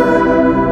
Música